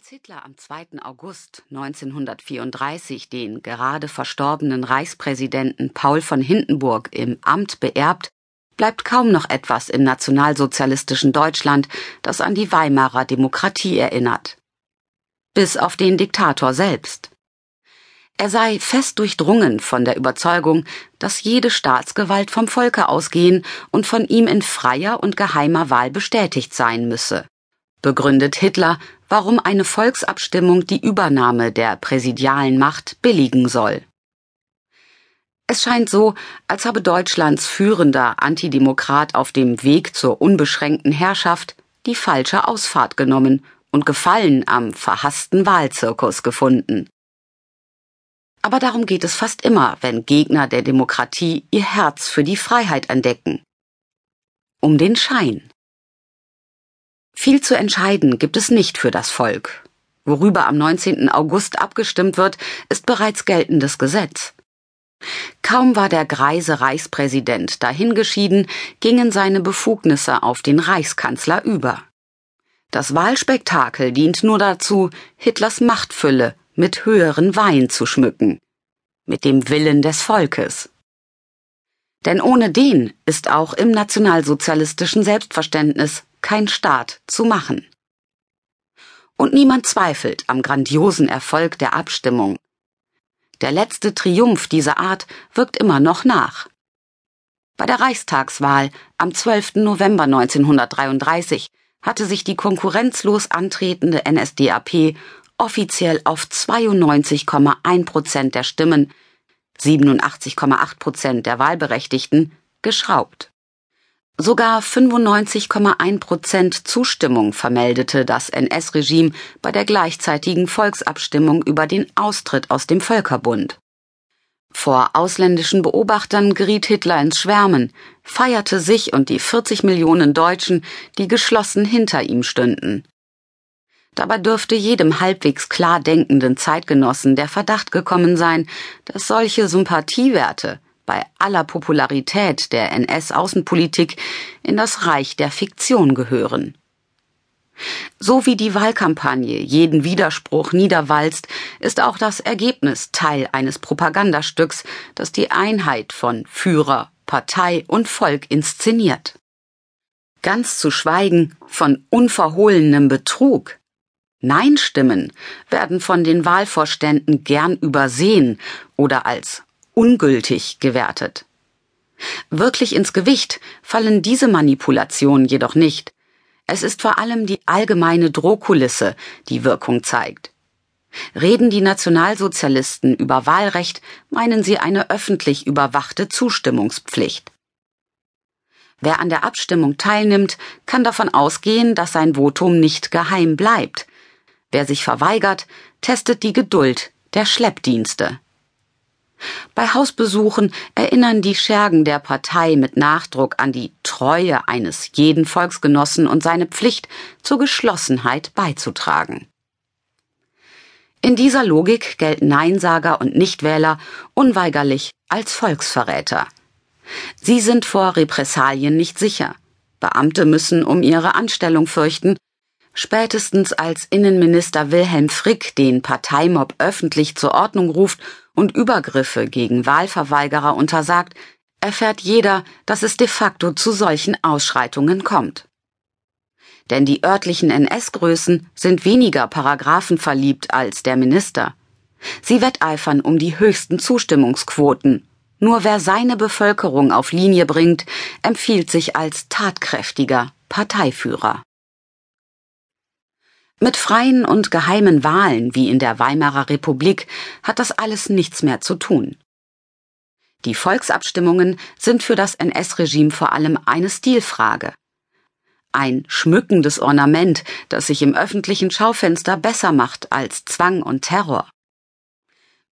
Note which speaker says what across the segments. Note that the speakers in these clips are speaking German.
Speaker 1: Als Hitler am 2. August 1934 den gerade verstorbenen Reichspräsidenten Paul von Hindenburg im Amt beerbt, bleibt kaum noch etwas im nationalsozialistischen Deutschland, das an die Weimarer Demokratie erinnert. Bis auf den Diktator selbst. Er sei fest durchdrungen von der Überzeugung, dass jede Staatsgewalt vom Volke ausgehen und von ihm in freier und geheimer Wahl bestätigt sein müsse begründet Hitler, warum eine Volksabstimmung die Übernahme der präsidialen Macht billigen soll. Es scheint so, als habe Deutschlands führender Antidemokrat auf dem Weg zur unbeschränkten Herrschaft die falsche Ausfahrt genommen und Gefallen am verhassten Wahlzirkus gefunden. Aber darum geht es fast immer, wenn Gegner der Demokratie ihr Herz für die Freiheit entdecken. Um den Schein. Viel zu entscheiden gibt es nicht für das Volk. Worüber am 19. August abgestimmt wird, ist bereits geltendes Gesetz. Kaum war der greise Reichspräsident dahingeschieden, gingen seine Befugnisse auf den Reichskanzler über. Das Wahlspektakel dient nur dazu, Hitlers Machtfülle mit höheren Wein zu schmücken, mit dem Willen des Volkes. Denn ohne den ist auch im nationalsozialistischen Selbstverständnis kein Staat zu machen. Und niemand zweifelt am grandiosen Erfolg der Abstimmung. Der letzte Triumph dieser Art wirkt immer noch nach. Bei der Reichstagswahl am 12. November 1933 hatte sich die konkurrenzlos antretende NSDAP offiziell auf 92,1 Prozent der Stimmen, 87,8 Prozent der Wahlberechtigten, geschraubt. Sogar 95,1 Prozent Zustimmung vermeldete das NS-Regime bei der gleichzeitigen Volksabstimmung über den Austritt aus dem Völkerbund. Vor ausländischen Beobachtern geriet Hitler ins Schwärmen, feierte sich und die 40 Millionen Deutschen, die geschlossen hinter ihm stünden. Dabei dürfte jedem halbwegs klar denkenden Zeitgenossen der Verdacht gekommen sein, dass solche Sympathiewerte bei aller Popularität der NS-Außenpolitik in das Reich der Fiktion gehören. So wie die Wahlkampagne jeden Widerspruch niederwalzt, ist auch das Ergebnis Teil eines Propagandastücks, das die Einheit von Führer, Partei und Volk inszeniert. Ganz zu schweigen von unverhohlenem Betrug. Nein-Stimmen werden von den Wahlvorständen gern übersehen oder als ungültig gewertet. Wirklich ins Gewicht fallen diese Manipulationen jedoch nicht. Es ist vor allem die allgemeine Drohkulisse, die Wirkung zeigt. Reden die Nationalsozialisten über Wahlrecht, meinen sie eine öffentlich überwachte Zustimmungspflicht. Wer an der Abstimmung teilnimmt, kann davon ausgehen, dass sein Votum nicht geheim bleibt. Wer sich verweigert, testet die Geduld der Schleppdienste. Bei Hausbesuchen erinnern die Schergen der Partei mit Nachdruck an die Treue eines jeden Volksgenossen und seine Pflicht, zur Geschlossenheit beizutragen. In dieser Logik gelten Neinsager und Nichtwähler unweigerlich als Volksverräter. Sie sind vor Repressalien nicht sicher. Beamte müssen um ihre Anstellung fürchten. Spätestens als Innenminister Wilhelm Frick den Parteimob öffentlich zur Ordnung ruft und Übergriffe gegen Wahlverweigerer untersagt, erfährt jeder, dass es de facto zu solchen Ausschreitungen kommt. Denn die örtlichen NS-Größen sind weniger Paragraphen verliebt als der Minister. Sie wetteifern um die höchsten Zustimmungsquoten. Nur wer seine Bevölkerung auf Linie bringt, empfiehlt sich als tatkräftiger Parteiführer. Mit freien und geheimen Wahlen wie in der Weimarer Republik hat das alles nichts mehr zu tun. Die Volksabstimmungen sind für das NS-Regime vor allem eine Stilfrage. Ein schmückendes Ornament, das sich im öffentlichen Schaufenster besser macht als Zwang und Terror.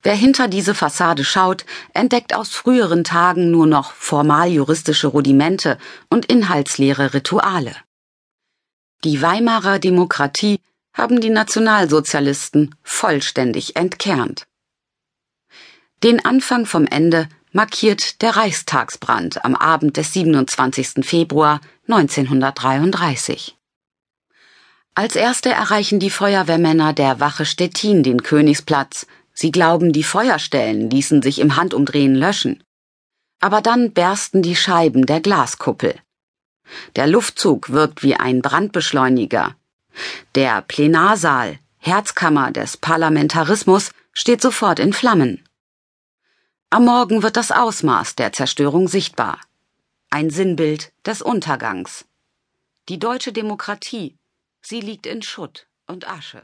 Speaker 1: Wer hinter diese Fassade schaut, entdeckt aus früheren Tagen nur noch formal juristische Rudimente und inhaltsleere Rituale. Die Weimarer Demokratie haben die Nationalsozialisten vollständig entkernt. Den Anfang vom Ende markiert der Reichstagsbrand am Abend des 27. Februar 1933. Als erste erreichen die Feuerwehrmänner der Wache Stettin den Königsplatz. Sie glauben, die Feuerstellen ließen sich im Handumdrehen löschen. Aber dann bersten die Scheiben der Glaskuppel. Der Luftzug wirkt wie ein Brandbeschleuniger. Der Plenarsaal, Herzkammer des Parlamentarismus, steht sofort in Flammen. Am Morgen wird das Ausmaß der Zerstörung sichtbar. Ein Sinnbild des Untergangs. Die deutsche Demokratie, sie liegt in Schutt und Asche.